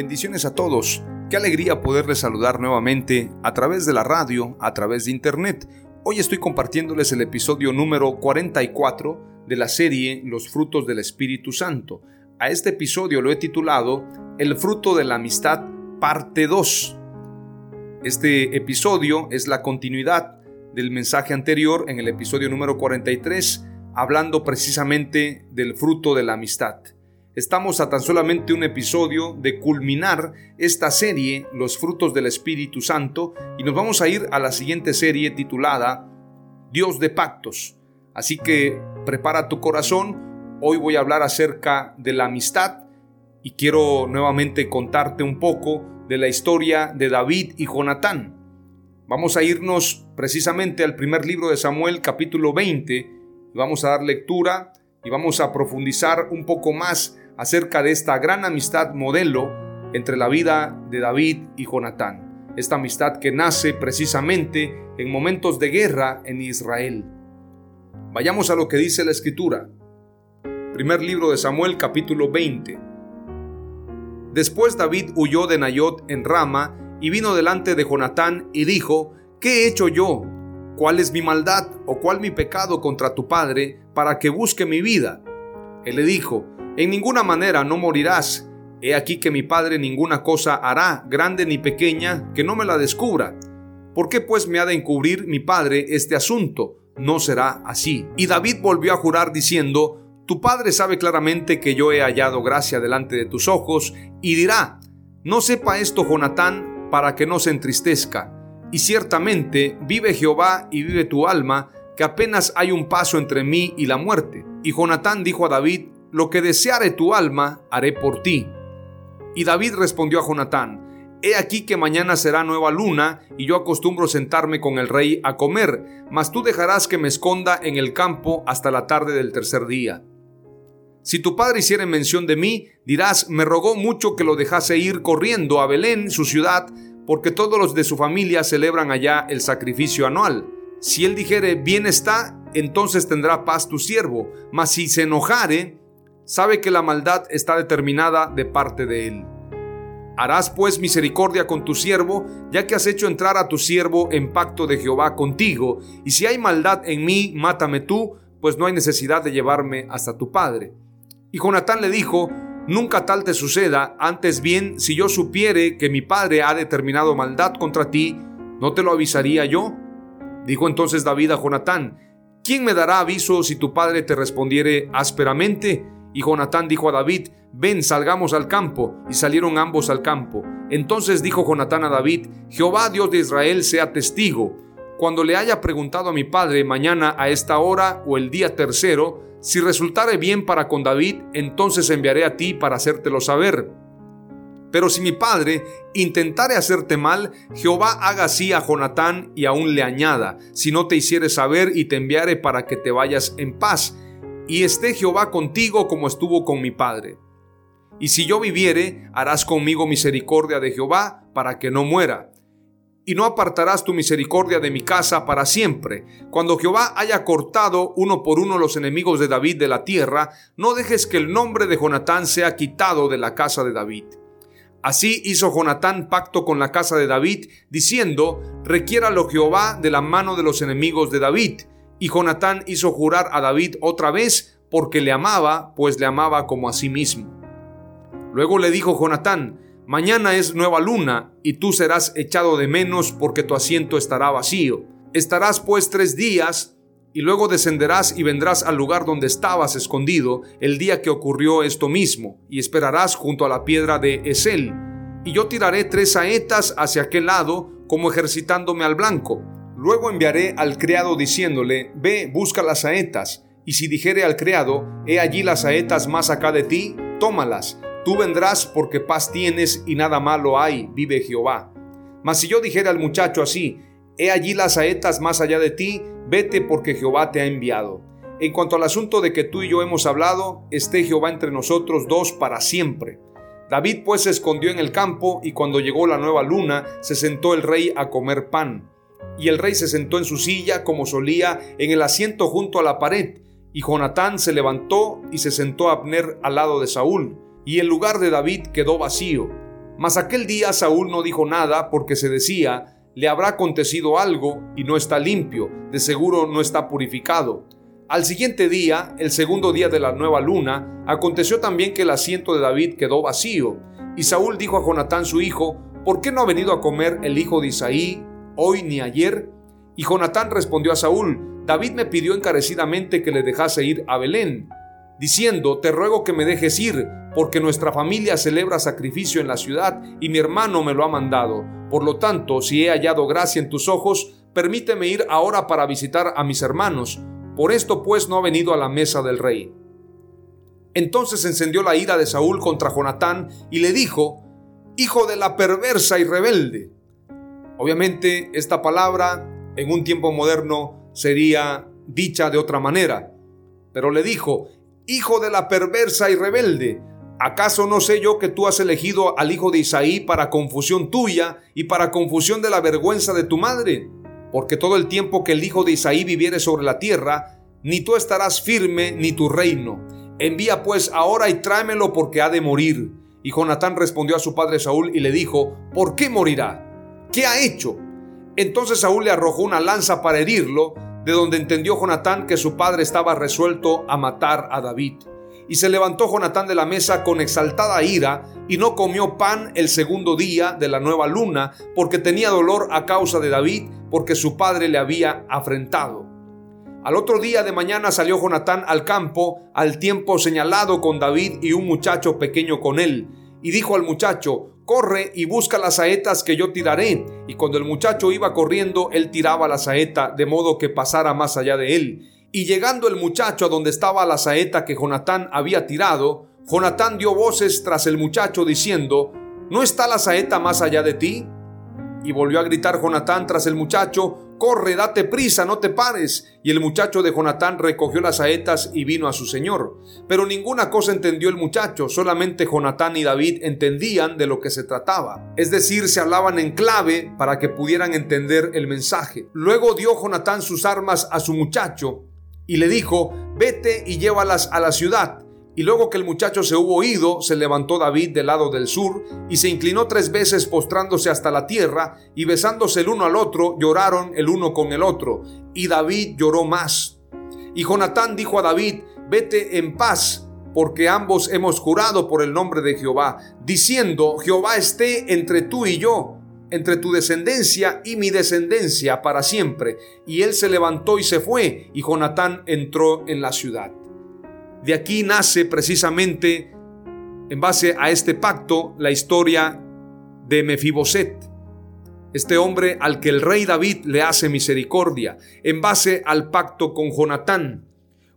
Bendiciones a todos. Qué alegría poderles saludar nuevamente a través de la radio, a través de internet. Hoy estoy compartiéndoles el episodio número 44 de la serie Los frutos del Espíritu Santo. A este episodio lo he titulado El fruto de la amistad, parte 2. Este episodio es la continuidad del mensaje anterior en el episodio número 43, hablando precisamente del fruto de la amistad. Estamos a tan solamente un episodio de culminar esta serie, Los frutos del Espíritu Santo, y nos vamos a ir a la siguiente serie titulada Dios de pactos. Así que prepara tu corazón, hoy voy a hablar acerca de la amistad y quiero nuevamente contarte un poco de la historia de David y Jonatán. Vamos a irnos precisamente al primer libro de Samuel capítulo 20 y vamos a dar lectura y vamos a profundizar un poco más acerca de esta gran amistad modelo entre la vida de David y Jonatán. Esta amistad que nace precisamente en momentos de guerra en Israel. Vayamos a lo que dice la escritura. Primer libro de Samuel capítulo 20. Después David huyó de Nayot en Rama y vino delante de Jonatán y dijo, ¿qué he hecho yo? ¿Cuál es mi maldad o cuál mi pecado contra tu padre para que busque mi vida? Él le dijo, en ninguna manera no morirás. He aquí que mi Padre ninguna cosa hará, grande ni pequeña, que no me la descubra. ¿Por qué pues me ha de encubrir mi Padre este asunto? No será así. Y David volvió a jurar diciendo, Tu Padre sabe claramente que yo he hallado gracia delante de tus ojos, y dirá, No sepa esto Jonatán, para que no se entristezca. Y ciertamente vive Jehová y vive tu alma, que apenas hay un paso entre mí y la muerte. Y Jonatán dijo a David, lo que deseare tu alma, haré por ti. Y David respondió a Jonatán, He aquí que mañana será nueva luna, y yo acostumbro sentarme con el rey a comer, mas tú dejarás que me esconda en el campo hasta la tarde del tercer día. Si tu padre hiciere mención de mí, dirás, me rogó mucho que lo dejase ir corriendo a Belén, su ciudad, porque todos los de su familia celebran allá el sacrificio anual. Si él dijere, bien está, entonces tendrá paz tu siervo, mas si se enojare, sabe que la maldad está determinada de parte de él. Harás pues misericordia con tu siervo, ya que has hecho entrar a tu siervo en pacto de Jehová contigo, y si hay maldad en mí, mátame tú, pues no hay necesidad de llevarme hasta tu padre. Y Jonatán le dijo, Nunca tal te suceda, antes bien, si yo supiere que mi padre ha determinado maldad contra ti, ¿no te lo avisaría yo? Dijo entonces David a Jonatán, ¿quién me dará aviso si tu padre te respondiere ásperamente? Y Jonatán dijo a David, ven, salgamos al campo. Y salieron ambos al campo. Entonces dijo Jonatán a David, Jehová Dios de Israel sea testigo. Cuando le haya preguntado a mi padre mañana a esta hora o el día tercero, si resultare bien para con David, entonces enviaré a ti para hacértelo saber. Pero si mi padre intentare hacerte mal, Jehová haga así a Jonatán y aún le añada, si no te hiciere saber y te enviare para que te vayas en paz y esté Jehová contigo como estuvo con mi padre. Y si yo viviere, harás conmigo misericordia de Jehová para que no muera. Y no apartarás tu misericordia de mi casa para siempre. Cuando Jehová haya cortado uno por uno los enemigos de David de la tierra, no dejes que el nombre de Jonatán sea quitado de la casa de David. Así hizo Jonatán pacto con la casa de David, diciendo, requiéralo Jehová de la mano de los enemigos de David. Y Jonatán hizo jurar a David otra vez, porque le amaba, pues le amaba como a sí mismo. Luego le dijo Jonatán, Mañana es nueva luna, y tú serás echado de menos porque tu asiento estará vacío. Estarás pues tres días, y luego descenderás y vendrás al lugar donde estabas escondido el día que ocurrió esto mismo, y esperarás junto a la piedra de Esel. Y yo tiraré tres saetas hacia aquel lado, como ejercitándome al blanco. Luego enviaré al criado diciéndole, Ve, busca las saetas, y si dijere al criado, He allí las saetas más acá de ti, tómalas Tú vendrás porque paz tienes y nada malo hay, vive Jehová. Mas si yo dijera al muchacho así, he allí las saetas más allá de ti, vete porque Jehová te ha enviado. En cuanto al asunto de que tú y yo hemos hablado, esté Jehová entre nosotros dos para siempre. David pues se escondió en el campo y cuando llegó la nueva luna, se sentó el rey a comer pan. Y el rey se sentó en su silla como solía en el asiento junto a la pared. Y Jonatán se levantó y se sentó a Abner al lado de Saúl y el lugar de David quedó vacío. Mas aquel día Saúl no dijo nada porque se decía, le habrá acontecido algo y no está limpio, de seguro no está purificado. Al siguiente día, el segundo día de la nueva luna, aconteció también que el asiento de David quedó vacío. Y Saúl dijo a Jonatán su hijo, ¿por qué no ha venido a comer el hijo de Isaí hoy ni ayer? Y Jonatán respondió a Saúl, David me pidió encarecidamente que le dejase ir a Belén diciendo, Te ruego que me dejes ir, porque nuestra familia celebra sacrificio en la ciudad y mi hermano me lo ha mandado. Por lo tanto, si he hallado gracia en tus ojos, permíteme ir ahora para visitar a mis hermanos. Por esto pues no ha venido a la mesa del rey. Entonces encendió la ira de Saúl contra Jonatán y le dijo, Hijo de la perversa y rebelde. Obviamente esta palabra en un tiempo moderno sería dicha de otra manera, pero le dijo, hijo de la perversa y rebelde. ¿Acaso no sé yo que tú has elegido al hijo de Isaí para confusión tuya y para confusión de la vergüenza de tu madre? Porque todo el tiempo que el hijo de Isaí viviere sobre la tierra, ni tú estarás firme ni tu reino. Envía pues ahora y tráemelo porque ha de morir. Y Jonatán respondió a su padre Saúl y le dijo, ¿por qué morirá? ¿Qué ha hecho? Entonces Saúl le arrojó una lanza para herirlo, de donde entendió Jonatán que su padre estaba resuelto a matar a David. Y se levantó Jonatán de la mesa con exaltada ira y no comió pan el segundo día de la nueva luna, porque tenía dolor a causa de David, porque su padre le había afrentado. Al otro día de mañana salió Jonatán al campo al tiempo señalado con David y un muchacho pequeño con él, y dijo al muchacho, corre y busca las saetas que yo tiraré. Y cuando el muchacho iba corriendo, él tiraba la saeta de modo que pasara más allá de él. Y llegando el muchacho a donde estaba la saeta que Jonatán había tirado, Jonatán dio voces tras el muchacho diciendo, ¿no está la saeta más allá de ti? Y volvió a gritar Jonatán tras el muchacho, corre, date prisa, no te pares. Y el muchacho de Jonatán recogió las saetas y vino a su señor. Pero ninguna cosa entendió el muchacho, solamente Jonatán y David entendían de lo que se trataba. Es decir, se hablaban en clave para que pudieran entender el mensaje. Luego dio Jonatán sus armas a su muchacho y le dijo, vete y llévalas a la ciudad y luego que el muchacho se hubo ido, se levantó David del lado del sur y se inclinó tres veces postrándose hasta la tierra y besándose el uno al otro, lloraron el uno con el otro. Y David lloró más. Y Jonatán dijo a David, vete en paz, porque ambos hemos jurado por el nombre de Jehová, diciendo, Jehová esté entre tú y yo, entre tu descendencia y mi descendencia para siempre. Y él se levantó y se fue, y Jonatán entró en la ciudad. De aquí nace precisamente, en base a este pacto, la historia de Mefiboset, este hombre al que el rey David le hace misericordia, en base al pacto con Jonatán.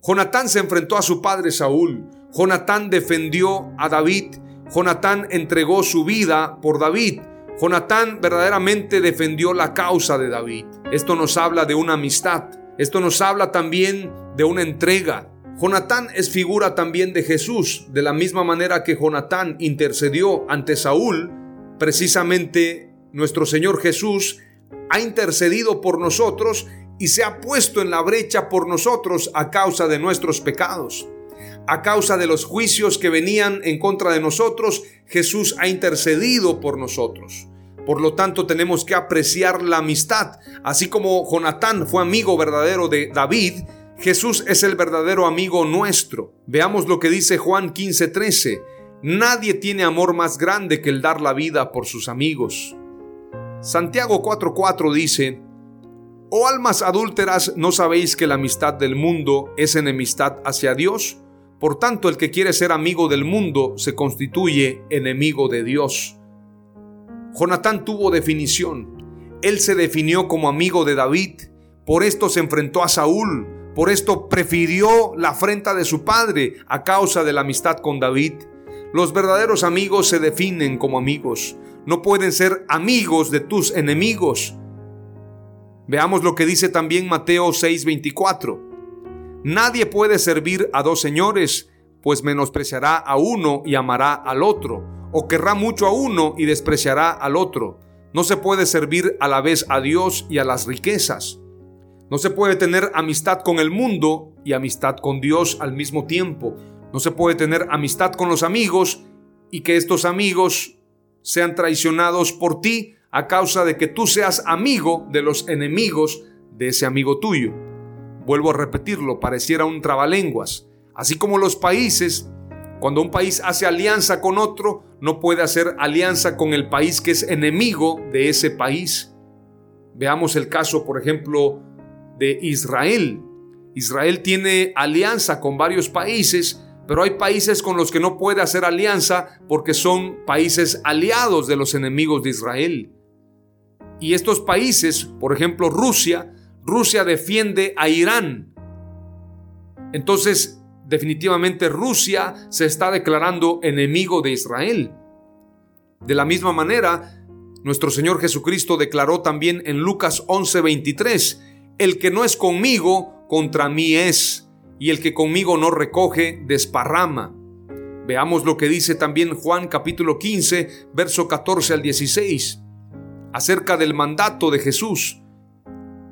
Jonatán se enfrentó a su padre Saúl, Jonatán defendió a David, Jonatán entregó su vida por David, Jonatán verdaderamente defendió la causa de David. Esto nos habla de una amistad, esto nos habla también de una entrega, Jonatán es figura también de Jesús, de la misma manera que Jonatán intercedió ante Saúl, precisamente nuestro Señor Jesús ha intercedido por nosotros y se ha puesto en la brecha por nosotros a causa de nuestros pecados. A causa de los juicios que venían en contra de nosotros, Jesús ha intercedido por nosotros. Por lo tanto, tenemos que apreciar la amistad. Así como Jonatán fue amigo verdadero de David, Jesús es el verdadero amigo nuestro. Veamos lo que dice Juan 15:13. Nadie tiene amor más grande que el dar la vida por sus amigos. Santiago 4:4 dice, Oh almas adúlteras, ¿no sabéis que la amistad del mundo es enemistad hacia Dios? Por tanto, el que quiere ser amigo del mundo se constituye enemigo de Dios. Jonatán tuvo definición. Él se definió como amigo de David, por esto se enfrentó a Saúl, por esto prefirió la afrenta de su padre a causa de la amistad con David. Los verdaderos amigos se definen como amigos, no pueden ser amigos de tus enemigos. Veamos lo que dice también Mateo 6:24. Nadie puede servir a dos señores, pues menospreciará a uno y amará al otro, o querrá mucho a uno y despreciará al otro. No se puede servir a la vez a Dios y a las riquezas. No se puede tener amistad con el mundo y amistad con Dios al mismo tiempo. No se puede tener amistad con los amigos y que estos amigos sean traicionados por ti a causa de que tú seas amigo de los enemigos de ese amigo tuyo. Vuelvo a repetirlo, pareciera un trabalenguas. Así como los países, cuando un país hace alianza con otro, no puede hacer alianza con el país que es enemigo de ese país. Veamos el caso, por ejemplo, de Israel. Israel tiene alianza con varios países, pero hay países con los que no puede hacer alianza porque son países aliados de los enemigos de Israel. Y estos países, por ejemplo Rusia, Rusia defiende a Irán. Entonces, definitivamente Rusia se está declarando enemigo de Israel. De la misma manera, nuestro Señor Jesucristo declaró también en Lucas 11:23, el que no es conmigo, contra mí es, y el que conmigo no recoge, desparrama. Veamos lo que dice también Juan capítulo 15, verso 14 al 16, acerca del mandato de Jesús.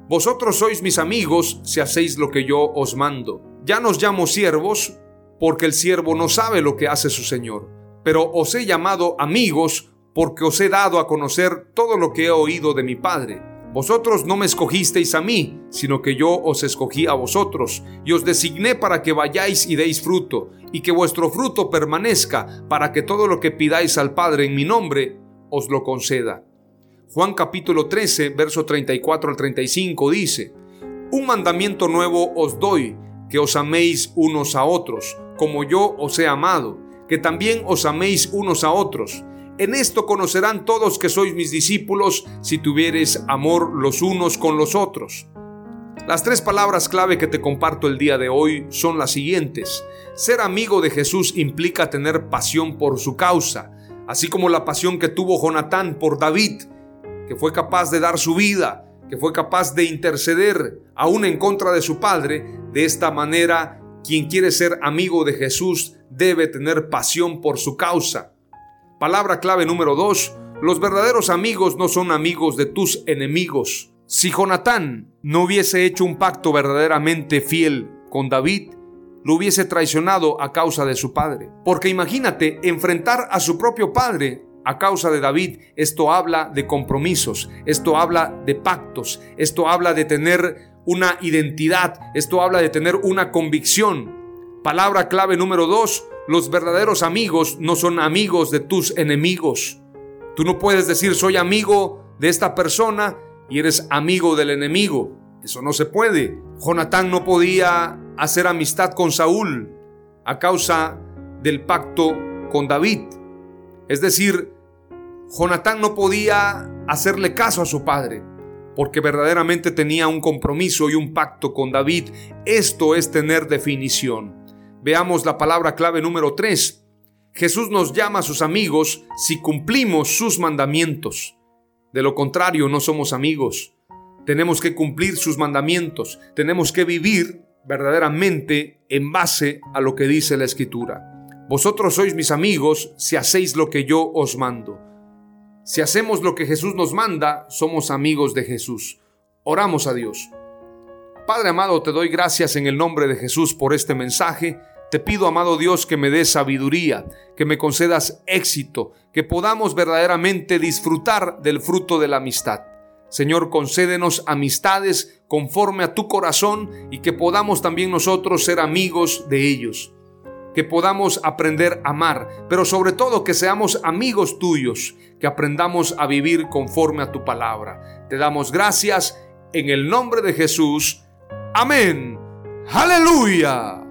Vosotros sois mis amigos si hacéis lo que yo os mando. Ya nos llamo siervos, porque el siervo no sabe lo que hace su Señor, pero os he llamado amigos porque os he dado a conocer todo lo que he oído de mi Padre. Vosotros no me escogisteis a mí, sino que yo os escogí a vosotros, y os designé para que vayáis y deis fruto, y que vuestro fruto permanezca, para que todo lo que pidáis al Padre en mi nombre, os lo conceda. Juan capítulo 13, verso 34 al 35 dice, Un mandamiento nuevo os doy, que os améis unos a otros, como yo os he amado, que también os améis unos a otros. En esto conocerán todos que sois mis discípulos si tuviereis amor los unos con los otros. Las tres palabras clave que te comparto el día de hoy son las siguientes. Ser amigo de Jesús implica tener pasión por su causa, así como la pasión que tuvo Jonatán por David, que fue capaz de dar su vida, que fue capaz de interceder aún en contra de su padre. De esta manera, quien quiere ser amigo de Jesús debe tener pasión por su causa. Palabra clave número dos, los verdaderos amigos no son amigos de tus enemigos. Si Jonatán no hubiese hecho un pacto verdaderamente fiel con David, lo hubiese traicionado a causa de su padre. Porque imagínate enfrentar a su propio padre a causa de David. Esto habla de compromisos, esto habla de pactos, esto habla de tener una identidad, esto habla de tener una convicción. Palabra clave número dos, los verdaderos amigos no son amigos de tus enemigos. Tú no puedes decir soy amigo de esta persona y eres amigo del enemigo. Eso no se puede. Jonatán no podía hacer amistad con Saúl a causa del pacto con David. Es decir, Jonatán no podía hacerle caso a su padre porque verdaderamente tenía un compromiso y un pacto con David. Esto es tener definición. Veamos la palabra clave número 3. Jesús nos llama a sus amigos si cumplimos sus mandamientos. De lo contrario, no somos amigos. Tenemos que cumplir sus mandamientos. Tenemos que vivir verdaderamente en base a lo que dice la Escritura. Vosotros sois mis amigos si hacéis lo que yo os mando. Si hacemos lo que Jesús nos manda, somos amigos de Jesús. Oramos a Dios. Padre amado, te doy gracias en el nombre de Jesús por este mensaje. Te pido, amado Dios, que me des sabiduría, que me concedas éxito, que podamos verdaderamente disfrutar del fruto de la amistad. Señor, concédenos amistades conforme a tu corazón y que podamos también nosotros ser amigos de ellos. Que podamos aprender a amar, pero sobre todo que seamos amigos tuyos, que aprendamos a vivir conforme a tu palabra. Te damos gracias en el nombre de Jesús. Amén. Aleluya.